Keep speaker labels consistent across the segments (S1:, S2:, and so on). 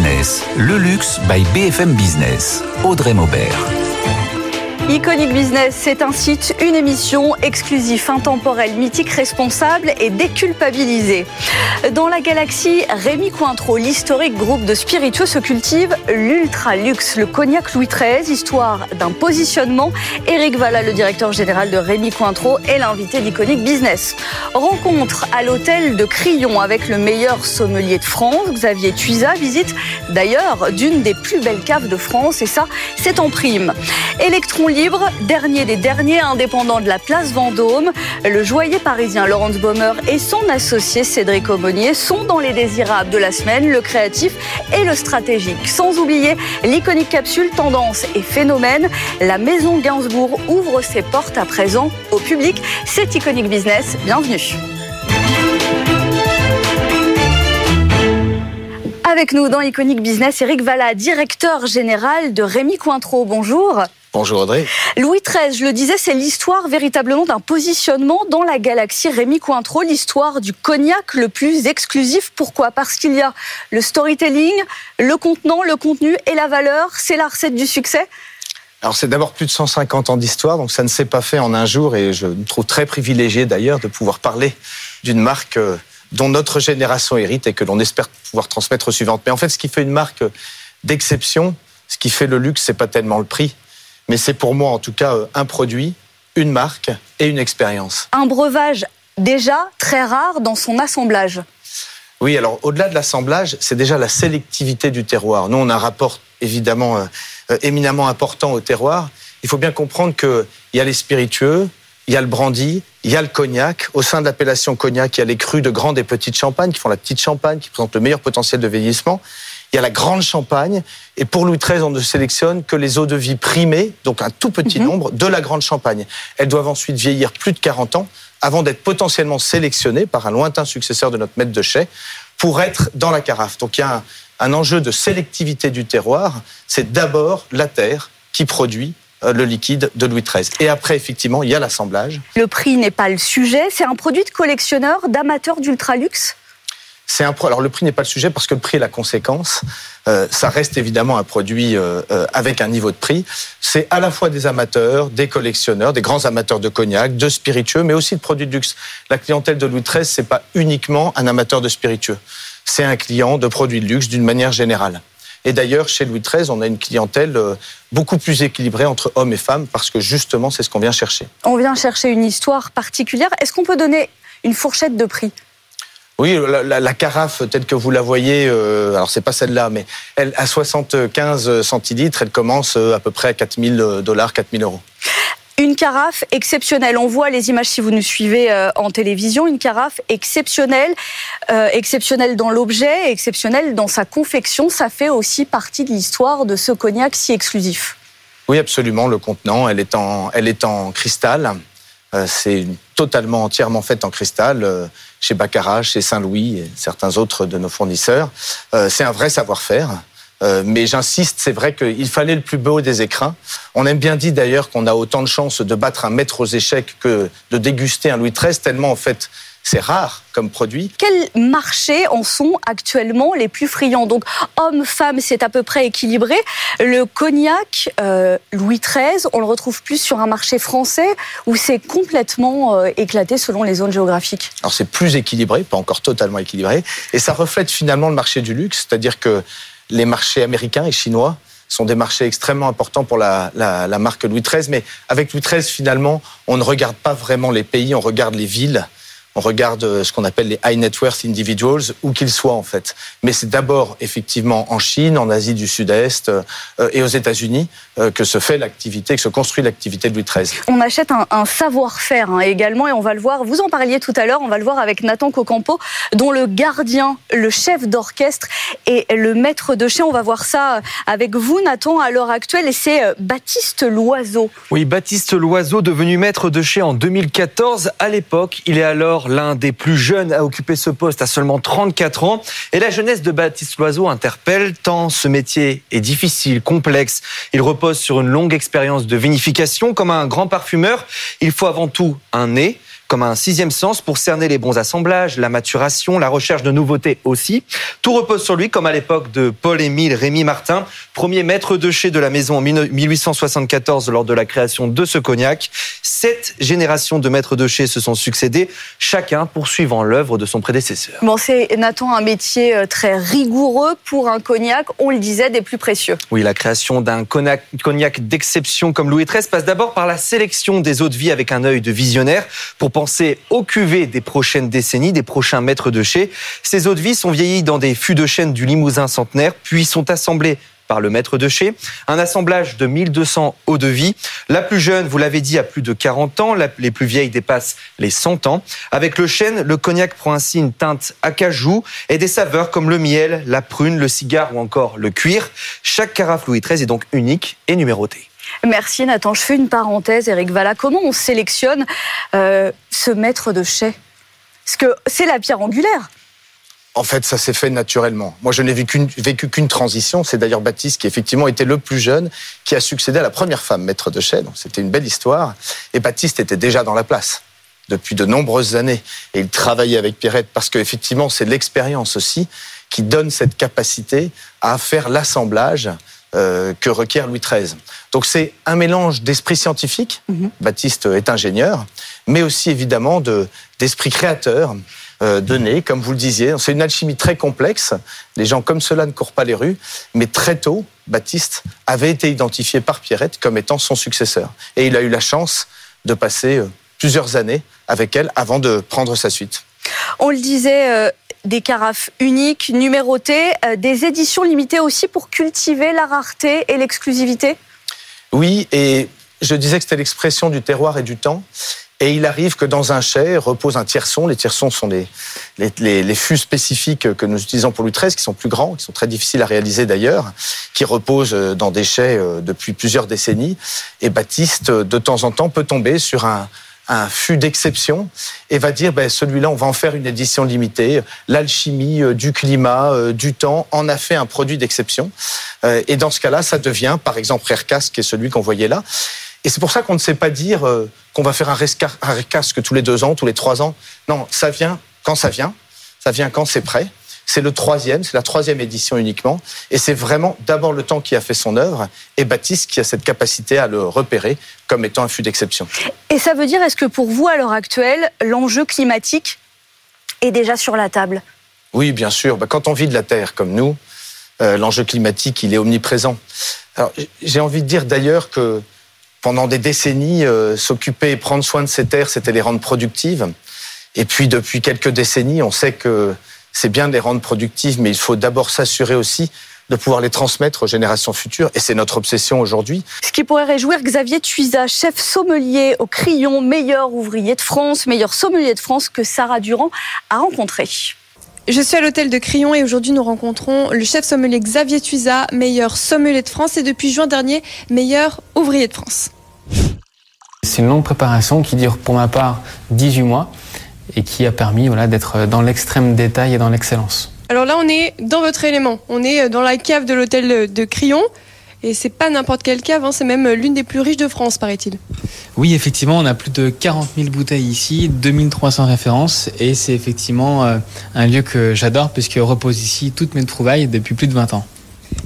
S1: Le luxe by BFM Business. Audrey Maubert.
S2: Iconic Business, c'est un site, une émission exclusif, intemporel, mythique, responsable et déculpabilisé. Dans la galaxie, Rémi Cointreau, l'historique groupe de spiritueux, se cultive l'ultra luxe, le cognac Louis XIII, histoire d'un positionnement. Éric Valla, le directeur général de Rémi Cointreau, est l'invité d'Iconic Business. Rencontre à l'hôtel de Crillon avec le meilleur sommelier de France, Xavier Tuisa, visite d'ailleurs d'une des plus belles caves de France et ça, c'est en prime. Dernier des derniers indépendants de la place Vendôme. Le joaillier parisien Laurence Baumer et son associé Cédric Aumonier sont dans les désirables de la semaine, le créatif et le stratégique. Sans oublier l'iconique capsule Tendance et Phénomène. La maison Gainsbourg ouvre ses portes à présent au public. C'est Iconic Business. Bienvenue. Avec nous dans Iconic Business, Eric Valla, directeur général de Rémi Cointreau. Bonjour.
S3: Bonjour Audrey.
S2: Louis XIII, je le disais, c'est l'histoire véritablement d'un positionnement dans la galaxie Rémi Cointreau, l'histoire du cognac le plus exclusif. Pourquoi? Parce qu'il y a le storytelling, le contenant, le contenu et la valeur. C'est la recette du succès
S3: alors c'est d'abord plus de 150 ans d'histoire, donc ça ne s'est pas fait en un jour et je me trouve très privilégié d'ailleurs de pouvoir parler d'une marque euh, dont notre génération hérite et que l'on espère pouvoir transmettre aux suivantes. Mais en fait, ce qui fait une marque d'exception, ce qui fait le luxe, c'est pas tellement le prix, mais c'est pour moi en tout cas euh, un produit, une marque et une expérience.
S2: Un breuvage déjà très rare dans son assemblage.
S3: Oui, alors au-delà de l'assemblage, c'est déjà la sélectivité du terroir. Nous, on a un rapport évidemment euh, euh, éminemment important au terroir. Il faut bien comprendre qu'il y a les spiritueux, il y a le brandy, il y a le cognac. Au sein de l'appellation cognac, il y a les crus de grande et petite champagne qui font la petite champagne, qui présentent le meilleur potentiel de vieillissement. Il y a la grande champagne. Et pour Louis XIII, on ne sélectionne que les eaux de vie primées, donc un tout petit nombre, de la grande champagne. Elles doivent ensuite vieillir plus de 40 ans avant d'être potentiellement sélectionnées par un lointain successeur de notre maître de chai pour être dans la carafe. Donc il y a un, un enjeu de sélectivité du terroir. C'est d'abord la terre qui produit euh, le liquide de Louis XIII. Et après, effectivement, il y a l'assemblage.
S2: Le prix n'est pas le sujet, c'est un produit de collectionneur, d'amateur d'ultra luxe
S3: c'est un alors le prix n'est pas le sujet parce que le prix est la conséquence. Euh, ça reste évidemment un produit euh, euh, avec un niveau de prix. C'est à la fois des amateurs, des collectionneurs, des grands amateurs de cognac, de spiritueux, mais aussi de produits de luxe. La clientèle de Louis XIII, c'est pas uniquement un amateur de spiritueux. C'est un client de produits de luxe d'une manière générale. Et d'ailleurs, chez Louis XIII, on a une clientèle beaucoup plus équilibrée entre hommes et femmes parce que justement, c'est ce qu'on vient chercher.
S2: On vient chercher une histoire particulière. Est-ce qu'on peut donner une fourchette de prix?
S3: Oui, la, la, la, carafe telle que vous la voyez, euh, alors c'est pas celle-là, mais elle à 75 centilitres, elle commence euh, à peu près à 4000 dollars, 4000 euros.
S2: Une carafe exceptionnelle. On voit les images si vous nous suivez euh, en télévision. Une carafe exceptionnelle, euh, exceptionnelle dans l'objet, exceptionnelle dans sa confection. Ça fait aussi partie de l'histoire de ce cognac si exclusif.
S3: Oui, absolument. Le contenant, elle est en, elle est en cristal. Euh, c'est totalement, entièrement faite en cristal euh, chez Baccarat, chez Saint-Louis et certains autres de nos fournisseurs. Euh, c'est un vrai savoir-faire. mais j'insiste, c'est vrai qu'il fallait le plus beau des écrins. On aime bien dit d'ailleurs qu'on a autant de chances de battre un maître aux échecs que de déguster un Louis XIII, tellement en fait c'est rare comme produit.
S2: Quels marchés en sont actuellement les plus friands? Donc, hommes, femmes, c'est à peu près équilibré. Le cognac euh, Louis XIII, on le retrouve plus sur un marché français où c'est complètement euh, éclaté selon les zones géographiques?
S3: Alors, c'est plus équilibré, pas encore totalement équilibré. Et ça reflète finalement le marché du luxe, c'est-à-dire que les marchés américains et chinois sont des marchés extrêmement importants pour la, la, la marque Louis XIII. Mais avec Louis XIII, finalement, on ne regarde pas vraiment les pays, on regarde les villes on regarde euh, ce qu'on appelle les high net worth individuals, où qu'ils soient en fait. Mais c'est d'abord effectivement en Chine, en Asie du Sud-Est euh, et aux États-Unis euh, que se fait l'activité, que se construit l'activité de Louis XIII.
S2: On achète un, un savoir-faire hein, également et on va le voir, vous en parliez tout à l'heure, on va le voir avec Nathan Cocampo, dont le gardien, le chef d'orchestre et le maître de chien. On va voir ça avec vous, Nathan, à l'heure actuelle, et c'est Baptiste Loiseau.
S4: Oui, Baptiste Loiseau, devenu maître de chien en 2014. À l'époque, il est alors l'un des plus jeunes à occuper ce poste à seulement 34 ans. Et la jeunesse de Baptiste Loiseau interpelle tant ce métier est difficile, complexe. Il repose sur une longue expérience de vinification. Comme un grand parfumeur, il faut avant tout un nez comme un sixième sens pour cerner les bons assemblages, la maturation, la recherche de nouveautés aussi. Tout repose sur lui, comme à l'époque de Paul-Émile Rémy Martin, premier maître de chez de la maison en 1874 lors de la création de ce cognac. Sept générations de maîtres de chez se sont succédés, chacun poursuivant l'œuvre de son prédécesseur.
S2: Bon, c'est Nathan un métier euh, très rigoureux pour un cognac, on le disait, des plus précieux.
S4: Oui, la création d'un cognac, cognac d'exception comme Louis XIII passe d'abord par la sélection des eaux de vie avec un œil de visionnaire pour penser aux cuvées des prochaines décennies, des prochains maîtres de chez. Ces eaux de vie sont vieillies dans des fûts de chêne du Limousin centenaire, puis sont assemblées par le maître de chez. Un assemblage de 1200 eaux de vie. La plus jeune, vous l'avez dit, a plus de 40 ans. les plus vieilles dépassent les 100 ans. Avec le chêne, le cognac prend ainsi une teinte acajou et des saveurs comme le miel, la prune, le cigare ou encore le cuir. Chaque carafe Louis XIII est donc unique et numérotée.
S2: Merci Nathan. Je fais une parenthèse, Eric Valla. Comment on sélectionne euh, ce maître de chais? Parce que c'est la pierre angulaire.
S3: En fait, ça s'est fait naturellement. Moi, je n'ai vécu, qu'une transition. C'est d'ailleurs Baptiste qui, effectivement, était le plus jeune, qui a succédé à la première femme maître de chais. C'était une belle histoire. Et Baptiste était déjà dans la place depuis de nombreuses années. Et il travaillait avec Pierrette parce qu'effectivement, c'est l'expérience aussi qui donne cette capacité à faire l'assemblage euh, que requiert Louis XIII. Donc c'est un mélange d'esprit scientifique, mhm. Baptiste est ingénieur, mais aussi évidemment d'esprit créateur, euh, donné, comme vous le disiez. C'est une alchimie très complexe. Les gens comme cela ne courent pas les rues, mais très tôt, Baptiste avait été identifié par Pierrette comme étant son successeur. Et il a eu la chance de passer euh, plusieurs années avec elle avant de prendre sa suite.
S2: On le disait, des carafes uniques, numérotées, des éditions limitées aussi pour cultiver la rareté et l'exclusivité?
S3: Oui, et je disais que c'était l'expression du terroir et du temps. Et il arrive que dans un chai repose un tierçon. Les tierçons sont les, les, les, fûts spécifiques que nous utilisons pour l'U13, qui sont plus grands, qui sont très difficiles à réaliser d'ailleurs, qui reposent dans des chais euh, depuis plusieurs décennies. Et Baptiste, de temps en temps, peut tomber sur un, un fût d'exception et va dire ben, celui-là, on va en faire une édition limitée. L'alchimie euh, du climat, euh, du temps, en a fait un produit d'exception. Et dans ce cas-là, ça devient, par exemple, Rare qui est celui qu'on voyait là. Et c'est pour ça qu'on ne sait pas dire euh, qu'on va faire un, casque tous les deux ans, tous les trois ans. Non, ça vient quand ça vient. Ça vient quand c'est prêt. C'est le troisième, c'est la troisième édition uniquement. Et c'est vraiment d'abord le temps qui a fait son œuvre et Baptiste qui a cette capacité à le repérer comme étant un fût d'exception.
S2: Et ça veut dire, est-ce que pour vous, à l'heure actuelle, l'enjeu climatique est déjà sur la table?
S3: Oui, bien sûr. Bah, quand on vit de la Terre comme nous, euh, l'enjeu climatique, il est omniprésent. Alors, j'ai envie de dire d'ailleurs que pendant des décennies, euh, s'occuper et prendre soin de ces terres, c'était les rendre productives. Et puis depuis quelques décennies, on sait que c'est bien de les rendre productives, mais il faut d'abord s'assurer aussi de pouvoir les transmettre aux générations futures. Et c'est notre obsession aujourd'hui.
S2: Ce qui pourrait réjouir Xavier Tuisa, chef sommelier au Crayon, meilleur ouvrier de France, meilleur sommelier de France que Sarah Durand a rencontré.
S5: Je suis à l'hôtel de Crillon et aujourd'hui nous rencontrons le chef sommelier Xavier Tuisa, meilleur sommelier de France et depuis juin dernier, meilleur ouvrier de France.
S6: C'est une longue préparation qui dure pour ma part 18 mois et qui a permis voilà, d'être dans l'extrême détail et dans l'excellence.
S5: Alors là on est dans votre élément, on est dans la cave de l'hôtel de Crillon. Et c'est pas n'importe quelle cave, hein, c'est même l'une des plus riches de France, paraît-il.
S6: Oui, effectivement, on a plus de 40 000 bouteilles ici, 2300 références, et c'est effectivement euh, un lieu que j'adore puisque repose ici toutes mes trouvailles depuis plus de 20 ans.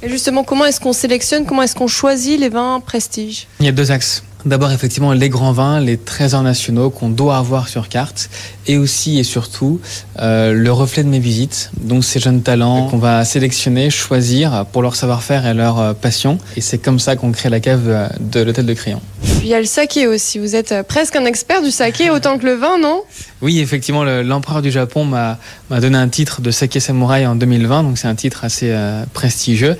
S5: Et justement, comment est-ce qu'on sélectionne, comment est-ce qu'on choisit les vins prestige
S6: Il y a deux axes. D'abord, effectivement, les grands vins, les trésors nationaux qu'on doit avoir sur carte, et aussi et surtout euh, le reflet de mes visites. Donc ces jeunes talents qu'on va sélectionner, choisir pour leur savoir-faire et leur euh, passion. Et c'est comme ça qu'on crée la cave euh, de l'hôtel de.
S5: Puis il y a le saké aussi. Vous êtes presque un expert du saké autant que le vin, non?
S6: Oui, effectivement, l'empereur du Japon m'a donné un titre de saké samouraï en 2020, donc c'est un titre assez prestigieux.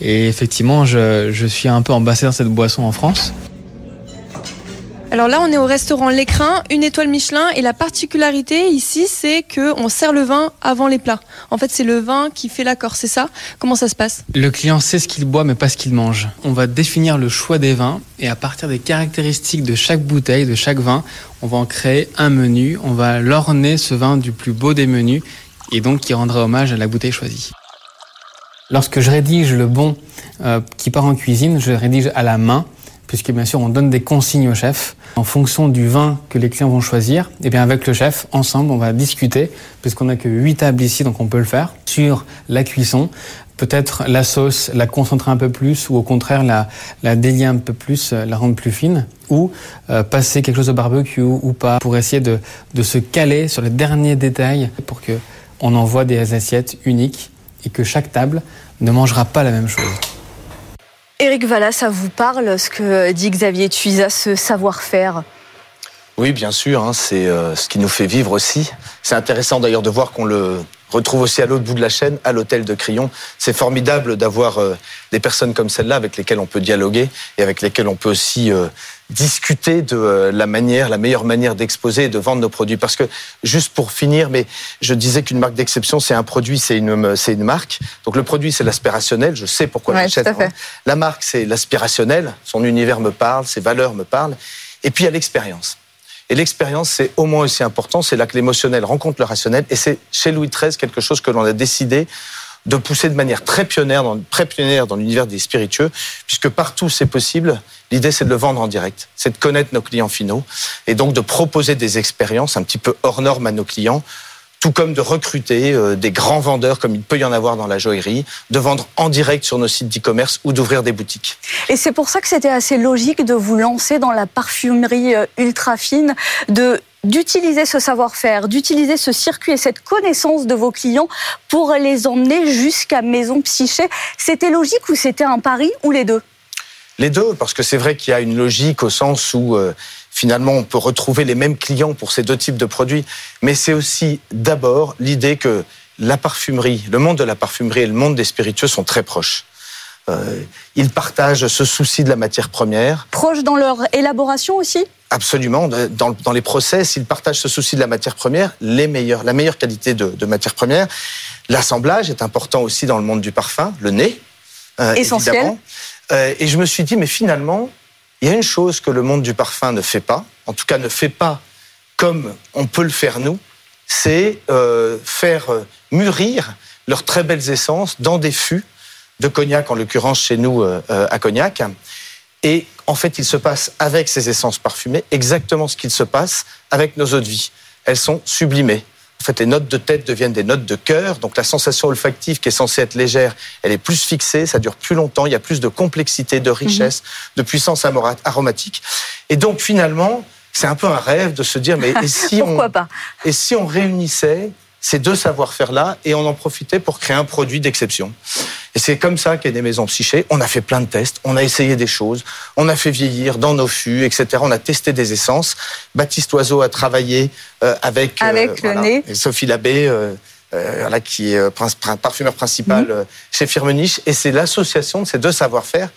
S6: Et effectivement, je, je suis un peu ambassadeur de cette boisson en France.
S5: Alors là, on est au restaurant L'Écrin, une étoile Michelin, et la particularité ici, c'est que on sert le vin avant les plats. En fait, c'est le vin qui fait l'accord, c'est ça? Comment ça se passe?
S6: Le client sait ce qu'il boit, mais pas ce qu'il mange. On va définir le choix des vins, et à partir des caractéristiques de chaque bouteille, de chaque vin, on va en créer un menu. On va l'orner ce vin du plus beau des menus, et donc qui rendra hommage à la bouteille choisie. Lorsque je rédige le bon euh, qui part en cuisine, je rédige à la main puisque bien sûr on donne des consignes au chef en fonction du vin que les clients vont choisir. Et bien avec le chef, ensemble, on va discuter, puisqu'on n'a que 8 tables ici, donc on peut le faire, sur la cuisson, peut-être la sauce, la concentrer un peu plus, ou au contraire la, la délier un peu plus, euh, la rendre plus fine, ou euh, passer quelque chose au barbecue ou pas, pour essayer de, de se caler sur les derniers détails pour que on envoie des assiettes uniques et que chaque table ne mangera pas la même chose.
S2: Éric Vallas, ça vous parle ce que dit Xavier Tuisa, ce savoir-faire?
S3: Oui, bien sûr, hein, c'est euh, ce qui nous fait vivre aussi. C'est intéressant d'ailleurs de voir qu'on le retrouve aussi à l'autre bout de la chaîne, à l'hôtel de Crillon. C'est formidable d'avoir euh, des personnes comme celle-là avec lesquelles on peut dialoguer et avec lesquelles on peut aussi euh, discuter de euh, la manière, la meilleure manière d'exposer et de vendre nos produits. Parce que juste pour finir, mais je disais qu'une marque d'exception, c'est un produit, c'est une, c'est une marque. Donc le produit, c'est l'aspirationnel. Je sais pourquoi
S2: Ouais,
S3: j'achète.
S2: fait.
S3: La marque, c'est l'aspirationnel. Son univers me parle, ses valeurs me parlent. Et puis il y a l'expérience. Et l'expérience, c'est au moins aussi important. C'est là que l'émotionnel rencontre le rationnel. Et c'est chez Louis XIII quelque chose que l'on a décidé de pousser de manière très pionnière dans, dans l'univers des spiritueux, puisque partout c'est possible. L'idée, c'est de le vendre en direct, c'est de connaître nos clients finaux et donc de proposer des expériences un petit peu hors normes à nos clients, tout comme de recruter euh, des grands vendeurs, comme il peut y en avoir dans la joaillerie, de vendre en direct sur nos sites d'e-commerce ou d'ouvrir des boutiques.
S2: Et c'est pour ça que c'était assez logique de vous lancer dans la parfumerie euh, ultra fine, de d'utiliser ce savoir-faire, d'utiliser ce circuit et cette connaissance de vos clients pour les emmener jusqu'à Maison Psyché. C'était logique ou c'était un pari ou les deux?
S3: Les deux, parce que c'est vrai qu'il y a une logique au sens où euh, finalement on peut retrouver les mêmes clients pour ces deux types de produits, mais c'est aussi d'abord l'idée que la parfumerie, le monde de la parfumerie et le monde des spiritueux sont très proches. Euh, ils partagent ce souci de la matière première,
S2: Proches dans leur élaboration aussi?
S3: Absolument. Dans, dans les process, ils partagent ce souci de la matière première, les meilleurs, la meilleure qualité de, de matière première. L'assemblage est important aussi dans le monde du parfum, le nez. euh,
S2: Essentiel.
S3: évidemment. Euh, et je me suis dit, mais finalement, il y a une chose que le monde du parfum ne fait pas, en tout cas ne fait pas comme on peut le faire nous, c'est euh, faire euh, mûrir leurs très belles essences dans des fûts de cognac, en l'occurrence chez nous euh, à Cognac. Et en fait, il se passe avec ces essences parfumées exactement ce qu'il se passe avec nos eaux de vie. Elles sont sublimées. En fait, les notes de tête deviennent des notes de cœur. Donc, la sensation olfactive qui est censée être légère, elle est plus fixée, ça dure plus longtemps, il y a plus de complexité, de richesse, de puissance aromatique. Et donc, finalement, c'est un peu un rêve de se dire, mais et si on,
S2: pas?
S3: et si on réunissait ces deux savoir-faire-là et on en profitait pour créer un produit d'exception Et c'est comme ça qu'est née Maison Psyché. On a fait plein de tests, on a essayé des choses, on a fait vieillir dans nos fûts, etc. On a testé des essences. Baptiste Oiseau a travaillé euh, avec,
S2: Avec le nez.
S3: et Sophie Labbé, euh, euh, voilà, qui est euh, parfumeur principal
S2: Mhm.
S3: euh, chez Firmenich. Et c'est l'association de ces deux savoir-faire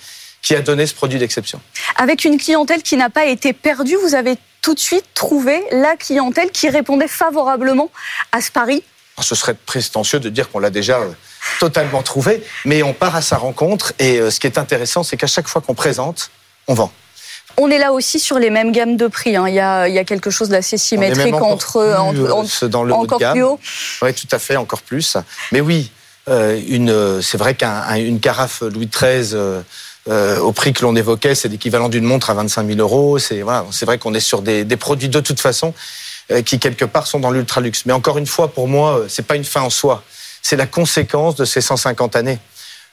S3: qui a donné ce produit d'exception.
S2: Avec une clientèle qui n'a pas été perdue, vous avez tout de suite trouvé la clientèle qui répondait favorablement à ce pari
S3: ce serait prétentieux de dire qu'on l'a déjà euh, totalement trouvé, mais on part à sa rencontre et euh, ce qui est intéressant, c'est qu'à chaque fois qu'on présente, on vend.
S2: On est là aussi sur les mêmes gammes de prix. hein. Il, y a, il y a quelque chose d'assez symétrique
S3: encore
S2: entre,
S3: plus,
S2: entre-
S3: euh, dans le haut de
S2: encore
S3: gamme.
S2: plus haut.
S3: Oui, tout à fait, encore plus. Mais oui, euh, une, c'est vrai qu'une carafe Louis XIII euh, euh, au prix que l'on évoquait, c'est l'équivalent d'une montre à 25 000 euros. C'est vrai qu'on est sur des, produits de toute façon euh, qui quelque part sont dans l'ultra luxe. Mais encore une fois, pour moi, euh, c'est pas une fin en soi. C'est la conséquence de ces 150 années.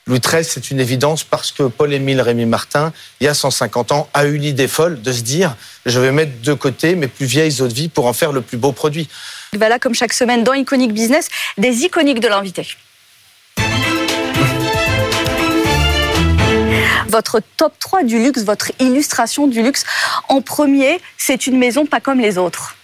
S3: Louis XIII, c'est une évidence parce que Paul-Émile Rémy Martin, il y a 150 ans, a eu l'idée folle de se dire je vais mettre de côté mes plus vieilles eaux de vie pour en faire le plus beau produit.
S2: Voilà, comme chaque semaine dans Iconic Business, des iconiques de l'invité. Votre top 3 du luxe, votre illustration du luxe. En premier, c'est une maison pas comme les autres.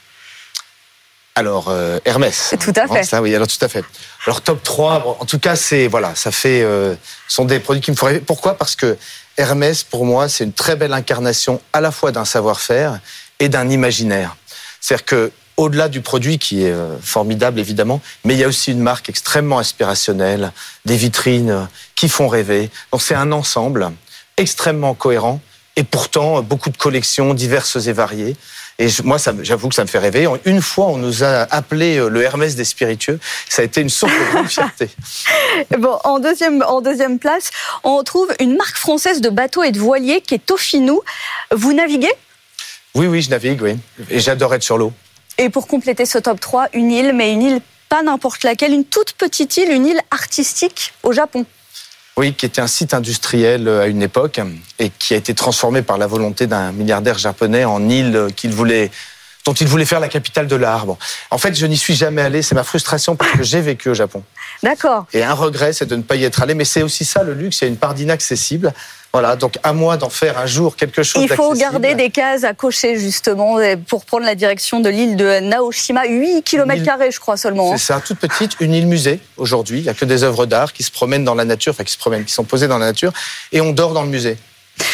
S3: Alors, euh, Hermès.
S2: Tout à fait.
S3: Hein, ça, oui, alors tout à fait. Alors, top 3, bon, en tout cas, c'est, voilà, ça fait, euh, sont des produits qui me font rêver. Pourquoi? Parce que Hermès, pour moi, c'est une très belle incarnation à la fois d'un savoir-faire et d'un imaginaire. C'est-à-dire que, au-delà du produit qui est euh, formidable, évidemment, mais il y a aussi une marque extrêmement inspirationnelle, des vitrines euh, qui font rêver. Donc, c'est un ensemble extrêmement cohérent et pourtant euh, beaucoup de collections diverses et variées. Et moi, j'avoue que ça me fait rêver. Une fois, on nous a appelé le Hermès des spiritueux. Ça a été une sorte de grande fierté.
S2: bon, en deuxième, en deuxième place, on trouve une marque française de bateaux et de voiliers qui est Tofinou. Vous naviguez?
S3: Oui, oui, je navigue, oui. Et j'adore être sur l'eau.
S2: Et pour compléter ce top 3, une île, mais une île pas n'importe laquelle, une toute petite île, une île artistique au Japon.
S3: Oui, qui était un site industriel euh, à une époque et qui a été transformé par la volonté d'un milliardaire japonais en île qu'il voulait dont il voulait faire la capitale de l'art. En fait, je n'y suis jamais allé. C'est ma frustration parce que j'ai vécu au Japon.
S2: D'accord.
S3: Et un regret, c'est de ne pas y être allé. Mais c'est aussi ça le luxe. Il y a une part d'inaccessible. Voilà, donc à moi d'en faire un jour quelque chose.
S2: Il faut garder des cases à cocher justement pour prendre la direction de l'île de Naoshima, 8 km je crois seulement.
S3: Hein. C'est ça, toute petite, une île musée aujourd'hui. Il n'y a que des œuvres d'art qui se promènent dans la nature, enfin qui se promènent, qui sont posées dans la nature, et on dort dans le musée.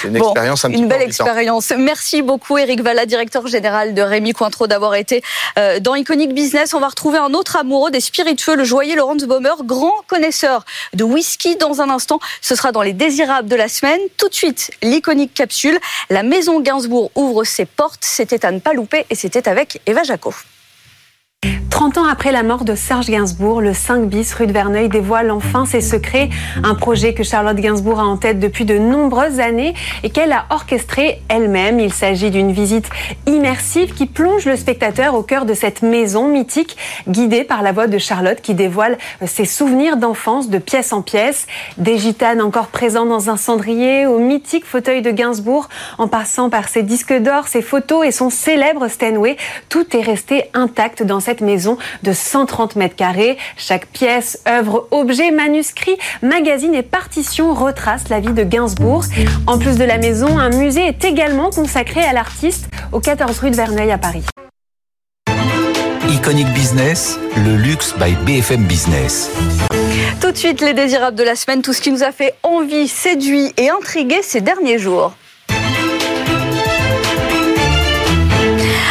S2: Une expérience un Une belle expérience. Merci beaucoup, Eric Valla, directeur général de Rémi Cointreau, d'avoir été euh, dans Iconic Business. On va retrouver un autre amoureux des spiritueux, le joaillier Laurence Baumer, grand connaisseur de whisky dans un instant. Ce sera dans les désirables de la semaine. Tout de suite, l'iconique capsule. La maison Gainsbourg ouvre ses portes. C'était à ne pas louper et c'était avec Eva Jaco.
S7: 30 ans après la mort de Serge Gainsbourg, le 5 bis rue de Verneuil dévoile enfin ses secrets. Un projet que Charlotte Gainsbourg a en tête depuis de nombreuses années et qu'elle a orchestré elle-même. Il s'agit d'une visite immersive qui plonge le spectateur au cœur de cette maison mythique, guidée par la voix de Charlotte qui dévoile ses souvenirs d'enfance de pièce en pièce. Des gitanes encore présentes dans un cendrier, au mythique fauteuil de Gainsbourg, en passant par ses disques d'or, ses photos et son célèbre Steinway. Tout est resté intact dans cette maison de 130 mètres carrés. Chaque pièce, œuvre, objet, manuscrit, magazine et partition retrace la vie de Gainsbourg. En plus de la maison, un musée est également consacré à l'artiste au 14 rue de Verneuil à Paris.
S1: Iconic Business, le luxe by BFM Business.
S2: Tout de suite, les désirables de la semaine, tout ce qui nous a fait envie, séduit et intrigué ces derniers jours.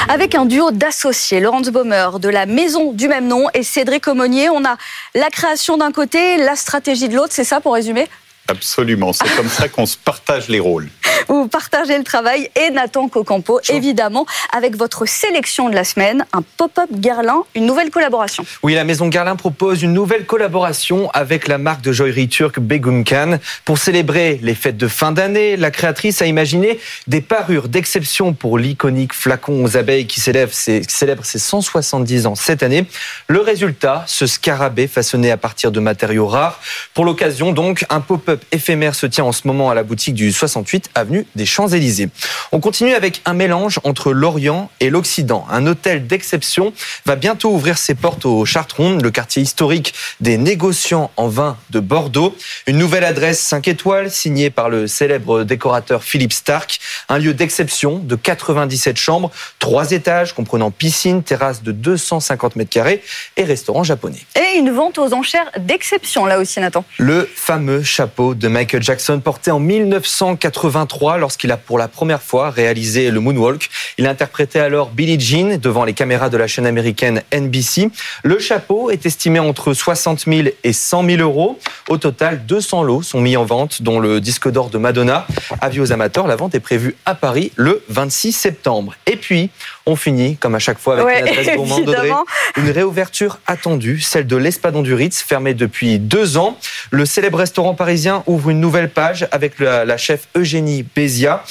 S2: Avec un duo d'associés, Laurence Baumer de la maison du même nom et Cédric Aumonier. On a la création d'un côté, la stratégie de l'autre, c'est ça pour résumer?
S8: Absolument, c'est comme ça qu'on se partage les rôles.
S2: Vous partagez le travail et Nathan Cocampo, évidemment, avec votre sélection de la semaine, un pop-up Guerlain, une nouvelle collaboration.
S4: Oui, la maison Guerlain propose une nouvelle collaboration avec la marque de joaillerie turque Begumkan. Pour célébrer les fêtes de fin d'année, la créatrice a imaginé des parures d'exception pour l'iconique flacon aux abeilles qui célèbre ses, célèbre ses 170 ans cette année. Le résultat, ce scarabée façonné à partir de matériaux rares. Pour l'occasion, donc, un pop-up éphémère se tient en ce moment à la boutique du 68 avenue des Champs-Élysées. On continue avec un mélange entre l'Orient et l'Occident. Un hôtel d'exception va bientôt ouvrir ses portes au Chartron, le quartier historique des négociants en vin de Bordeaux. Une nouvelle adresse 5 étoiles signée par le célèbre décorateur Philippe Stark. Un lieu d'exception de 97 chambres, trois étages comprenant piscine, terrasse de 250 mètres carrés et restaurant japonais.
S2: Et une vente aux enchères d'exception là aussi Nathan.
S4: Le fameux chapeau de Michael Jackson porté en 1983 lorsqu'il a pour la première fois réalisé le moonwalk. Il interprétait alors Billie Jean devant les caméras de la chaîne américaine NBC. Le chapeau est estimé entre 60 000 et 100 000 euros. Au total, 200 lots sont mis en vente, dont le disque d'or de Madonna. Avis aux amateurs, la vente est prévue à Paris le 26 septembre. Et puis, on finit, comme à chaque fois, avec une adresse gourmande d'Audrey. Une réouverture attendue, celle de l'Espadon du Ritz, fermée depuis deux ans. Le célèbre restaurant parisien ouvre une nouvelle page avec la, chef Eugénie Bézia,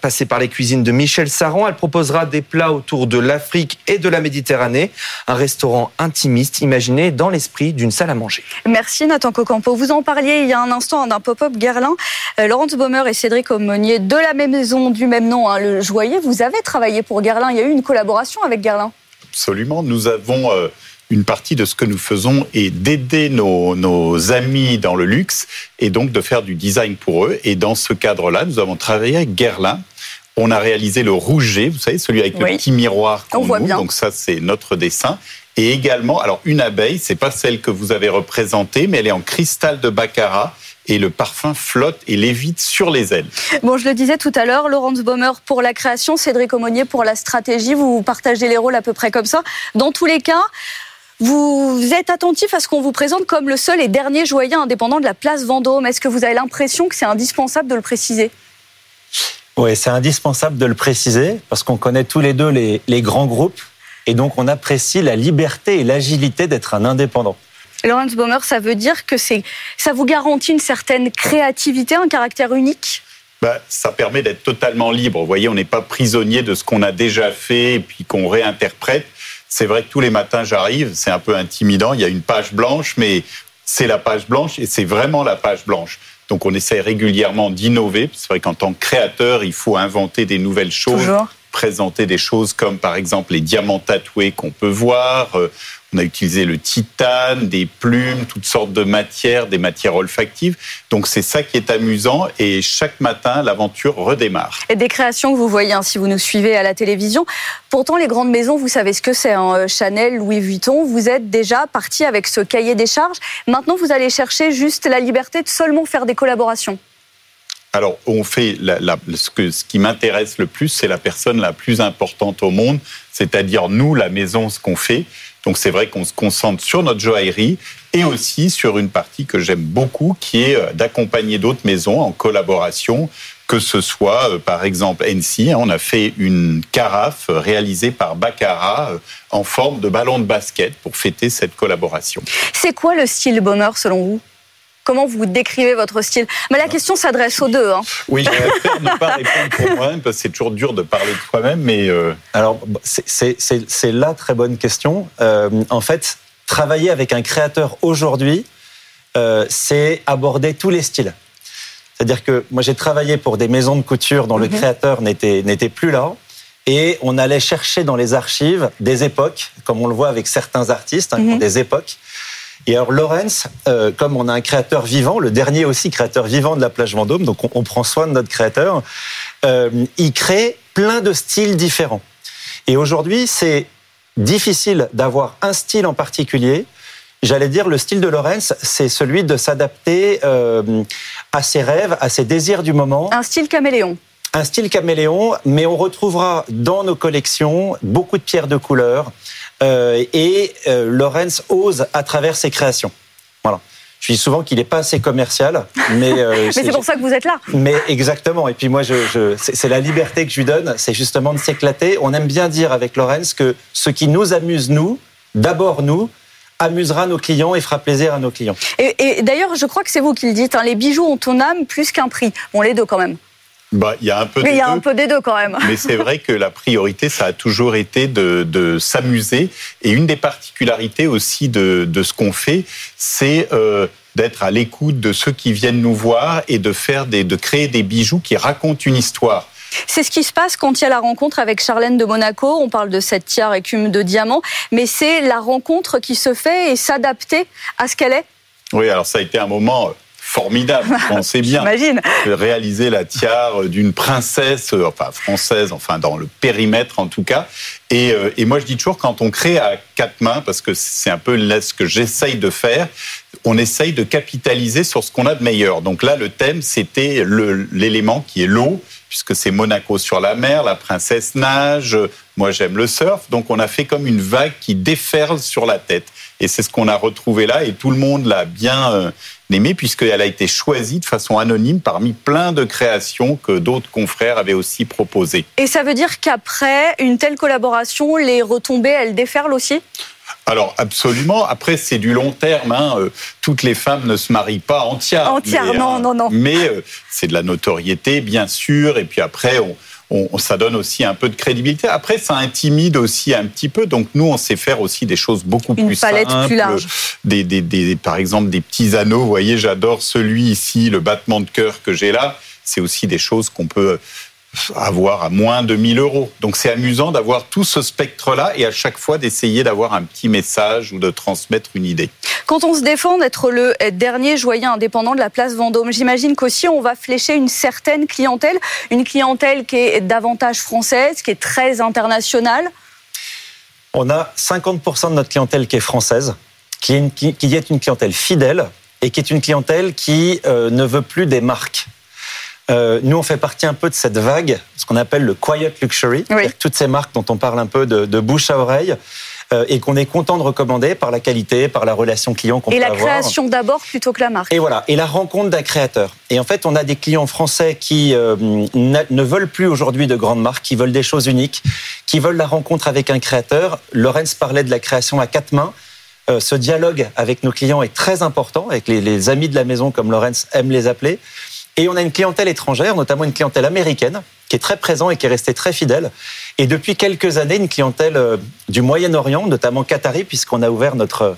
S4: passée par les cuisines de Michel Saran. Elle proposera des plats autour de l'Afrique et de la Méditerranée. Un restaurant intimiste imaginé dans l'esprit d'une salle à manger.
S2: Merci Nathan Cocampo. Vous en parliez il y a un instant d'un pop-up Guerlain. Euh, Laurence Baumer et Cédric Aumonier de la même maison du même nom, hein, le Joyer. Vous avez travaillé pour Guerlain. Il y a eu une collaboration avec Guerlain.
S8: Absolument. Nous avons euh, une partie de ce que nous faisons est d'aider nos, nos, amis dans le luxe et donc de faire du design pour eux. Et dans ce cadre-là, nous avons travaillé avec Guerlain. On a réalisé le rouget, vous savez, celui avec le petit miroir qu'on voit bien. Donc ça, c'est notre dessin. Et également, alors une abeille, c'est pas celle que vous avez représentée, mais elle est en cristal de baccarat et le parfum flotte et lévite sur les ailes.
S2: Bon, je le disais tout à l'heure, Laurence Baumer pour la création, Cédric Aumonier pour la stratégie. Vous partagez les rôles à peu près comme ça. Dans tous les cas, vous êtes attentif à ce qu'on vous présente comme le seul et dernier joaillier indépendant de la place Vendôme. Est-ce que vous avez l'impression que c'est indispensable de le préciser?
S9: Oui, c'est indispensable de le préciser parce qu'on connaît tous les deux les, les grands groupes et donc on apprécie la liberté et l'agilité d'être un indépendant.
S2: Laurence Baumer, ça veut dire que c'est, ça vous garantit une certaine créativité, un caractère unique?
S8: Bah, ça permet d'être totalement libre. Vous voyez, on n'est pas prisonnier de ce qu'on a déjà fait et puis qu'on réinterprète. C'est vrai que tous les matins, j'arrive, c'est un peu intimidant. Il y a une page blanche, mais c'est la page blanche et c'est vraiment la page blanche. Donc on essaie régulièrement d'innover. C'est vrai qu'en tant que créateur, il faut inventer des nouvelles choses.
S2: Toujours.
S8: présenter des choses comme par exemple les diamants tatoués qu'on peut voir. On a utilisé le titane, des plumes, toutes sortes de matières, des matières olfactives. Donc c'est ça qui est amusant et chaque matin l'aventure redémarre.
S2: Et des créations que vous voyez hein, si vous nous suivez à la télévision. Pourtant, les grandes maisons, vous savez ce que c'est. hein, euh, Chanel, Louis Vuitton, vous êtes déjà parti avec ce cahier des charges. Maintenant, vous allez chercher juste la liberté de seulement faire des collaborations.
S8: Alors, on fait la- la- ce, que, ce qui m'intéresse le plus, c'est la personne la plus importante au monde, c'est-à-dire nous, la maison, ce qu'on fait. Donc, c'est vrai qu'on se concentre sur notre joaillerie et aussi sur une partie que j'aime beaucoup, qui est euh, d'accompagner d'autres maisons en collaboration, que ce soit, euh, par exemple, NC. hein, On a fait une carafe euh, réalisée par Baccarat euh, en forme de ballon de basket pour fêter cette collaboration.
S2: C'est quoi le style Bomber selon vous? Comment vous décrivez votre style? Mais la question s'adresse aux deux. hein.
S8: Oui, je préfère ne pas répondre pour moi-même parce que c'est toujours dur de parler de soi-même, mais euh,
S9: Alors, c'est- la très bonne question. Euh, en fait, travailler avec un créateur aujourd'hui, euh, c'est aborder tous les styles. C'est-à-dire que moi, j'ai travaillé pour des maisons de couture dont le créateur n'était plus là. Et on allait chercher dans les archives des époques, comme on le voit avec certains artistes, hein, ont des époques. Et alors, Lawrence, euh, comme on a un créateur vivant, le dernier aussi créateur vivant de la plage Vendôme, donc on, on prend soin de notre créateur, euh, il crée plein de styles différents. Et aujourd'hui, c'est difficile d'avoir un style en particulier. J'allais dire, le style de Lawrence, c'est celui de s'adapter euh, à ses rêves, à ses désirs du moment.
S2: Un style caméléon.
S9: Un style caméléon, mais on retrouvera dans nos collections beaucoup de pierres de couleur. Euh, et euh, Lawrence ose à travers ses créations. Voilà. Je dis souvent qu'il n'est pas assez commercial, mais, euh,
S2: Mais c'est pour ça que vous êtes là.
S9: mais exactement. Et puis moi, je, je, c'est c'est la liberté que je lui donne, c'est justement de s'éclater. On aime bien dire avec Lorenz que ce qui nous amuse, nous, d'abord nous, amusera nos clients et fera plaisir à nos clients.
S2: Et, et d'ailleurs, je crois que c'est vous qui le dites. hein, les bijoux ont ton âme plus qu'un prix. Bon, les deux quand même.
S8: Bah, il y a un peu des
S2: il y a
S8: deux.
S2: un peu des deux quand même.
S8: Mais c'est vrai que la priorité, ça a toujours été de, de s'amuser. Et une des particularités aussi de, de ce qu'on fait, c'est euh, d'être à l'écoute de ceux qui viennent nous voir et de faire des, de créer des bijoux qui racontent une histoire.
S2: C'est ce qui se passe quand il y a la rencontre avec Charlène de Monaco. On parle de cette tiare écume de diamant, mais c'est la rencontre qui se fait et s'adapter à ce qu'elle est.
S8: Oui, alors ça a été un moment formidable, je pensais bien.
S2: J'imagine.
S8: réaliser la tiare d'une princesse, euh, enfin française, enfin dans le périmètre en tout cas. Et, euh, et moi je dis toujours quand on crée à quatre mains, parce que c'est un peu là ce que j'essaye de faire, on essaye de capitaliser sur ce qu'on a de meilleur. Donc là le thème c'était l'élément qui est l'eau, puisque c'est Monaco sur la mer, la princesse nage, euh, moi j'aime le surf, donc on a fait comme une vague qui déferle sur la tête. Et c'est ce qu'on a retrouvé là, et tout le monde l'a bien aimé, puisqu'elle a été choisie de façon anonyme parmi plein de créations que d'autres confrères avaient aussi proposées.
S2: Et ça veut dire qu'après une telle collaboration, les retombées, elles déferlent aussi?
S8: Alors absolument, après c'est du long terme, hein. euh, toutes les femmes ne se marient pas entières.
S2: Entières,
S8: mais,
S2: non,
S8: euh,
S2: non, non.
S8: Mais euh, c'est de la notoriété, bien sûr, et puis après on... on- ça donne aussi un peu de crédibilité. Après, ça intimide aussi un petit peu. Donc, nous, on sait faire aussi des choses beaucoup
S2: Une
S8: plus
S2: palette
S8: simples.
S2: plus large.
S8: Des, des, des- par exemple, des petits anneaux. Vous voyez, j'adore celui ici, le battement de cœur que j'ai là. C'est aussi des choses qu'on peut avoir à moins de 1000 euros. Donc c'est amusant d'avoir tout ce spectre-là et à chaque fois d'essayer d'avoir un petit message ou de transmettre une idée.
S2: Quand on se défend d'être le dernier joaillier indépendant de la place Vendôme, j'imagine qu'aussi on va flécher une certaine clientèle, une clientèle qui est davantage française, qui est très internationale.
S9: On a 50% de notre clientèle qui est française, qui est une, qui, qui est une clientèle fidèle et qui est une clientèle qui euh, ne veut plus des marques. Euh, nous, on fait partie un peu de cette vague, ce qu'on appelle le quiet luxury,
S2: Oui.
S9: Toutes ces marques dont on parle un peu de, de bouche à oreille. euh, et qu'on est content de recommander par la qualité, par la relation client qu'on peut
S2: Et
S9: avoir.
S2: la création d'abord plutôt que la marque.
S9: Et voilà, et la rencontre d'un créateur. Et en fait, on a des clients français qui euh, ne veulent plus aujourd'hui de grandes marques, qui veulent des choses uniques, qui veulent la rencontre avec un créateur. Lorenz parlait de la création à quatre mains. Euh, ce dialogue avec nos clients est très important, avec les, les amis de la maison, comme Lorenz aime les appeler. Et on a une clientèle étrangère, notamment une clientèle américaine, qui est très présente et qui est restée très fidèle. Et depuis quelques années, une clientèle euh, du Moyen-Orient, notamment qatari, puisqu'on a ouvert notre euh,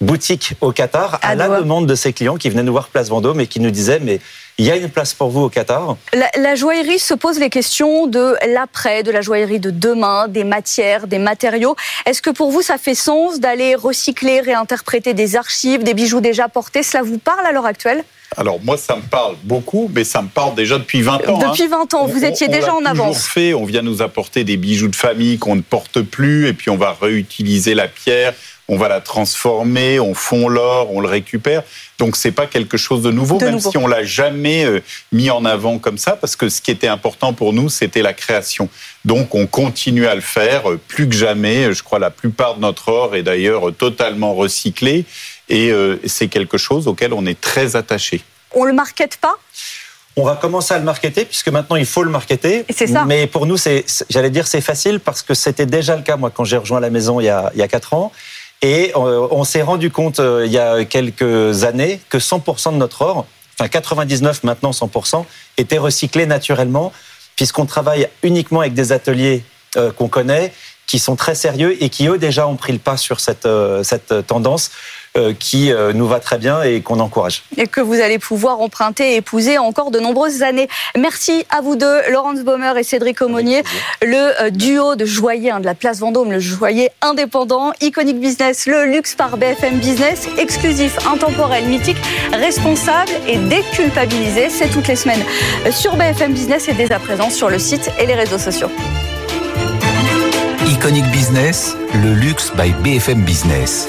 S9: boutique au Qatar à,
S2: À
S9: la demande de ces clients qui venaient nous voir Place Vendôme et qui nous disaient mais il y a une place pour vous au Qatar.
S2: La, la joaillerie se pose les questions de l'après, de la joaillerie de demain, des matières, des matériaux. Est-ce que pour vous, ça fait sens d'aller recycler, réinterpréter des archives, des bijoux déjà portés? Cela vous parle à l'heure actuelle?
S8: Alors moi, ça me parle beaucoup, mais ça me parle déjà depuis 20 ans. hein.
S2: Depuis 20 ans, vous
S8: On-
S2: étiez
S8: on
S2: déjà en avance.
S8: fait. On vient nous apporter des bijoux de famille qu'on ne porte plus, et puis on va réutiliser la pierre, on va la transformer, on fond l'or, on le récupère. Donc c'est pas quelque chose de nouveau,
S2: De
S8: même
S2: nouveau.
S8: si on l'a jamais euh, mis en avant comme ça, parce que ce qui était important pour nous, c'était la création. Donc on continue à le faire euh, plus que jamais. Je crois la plupart de notre or est d'ailleurs totalement recyclé, et euh, c'est quelque chose auquel on est très attaché.
S2: On le markete pas?
S9: On va commencer à le marketer puisque maintenant il faut le marketer.
S2: Et c'est ça.
S9: Mais pour nous, c'est, j'allais dire c'est facile parce que c'était déjà le cas moi quand j'ai rejoint la maison il y a, il y a 4 ans. Et euh, on s'est rendu compte euh, il y a quelques années que 100% de notre or, enfin 99 maintenant 100%, était recyclé naturellement puisqu'on travaille uniquement avec des ateliers euh, qu'on connaît, qui sont très sérieux et qui eux déjà ont pris le pas sur cette, euh, cette tendance qui euh, nous va très bien et qu'on encourage.
S2: et que vous allez pouvoir emprunter et épouser encore de nombreuses années. Merci à vous deux, Laurence Baumer et Cédric Aumonier, le euh, duo de joailliers hein, de la place Vendôme, le joaillier indépendant, Iconic Business, le luxe par BFM Business, exclusif, intemporel, mythique, responsable et déculpabilisé. C'est toutes les semaines euh, sur BFM Business et dès à présent sur le site et les réseaux sociaux.
S1: Iconic Business, le luxe by BFM Business.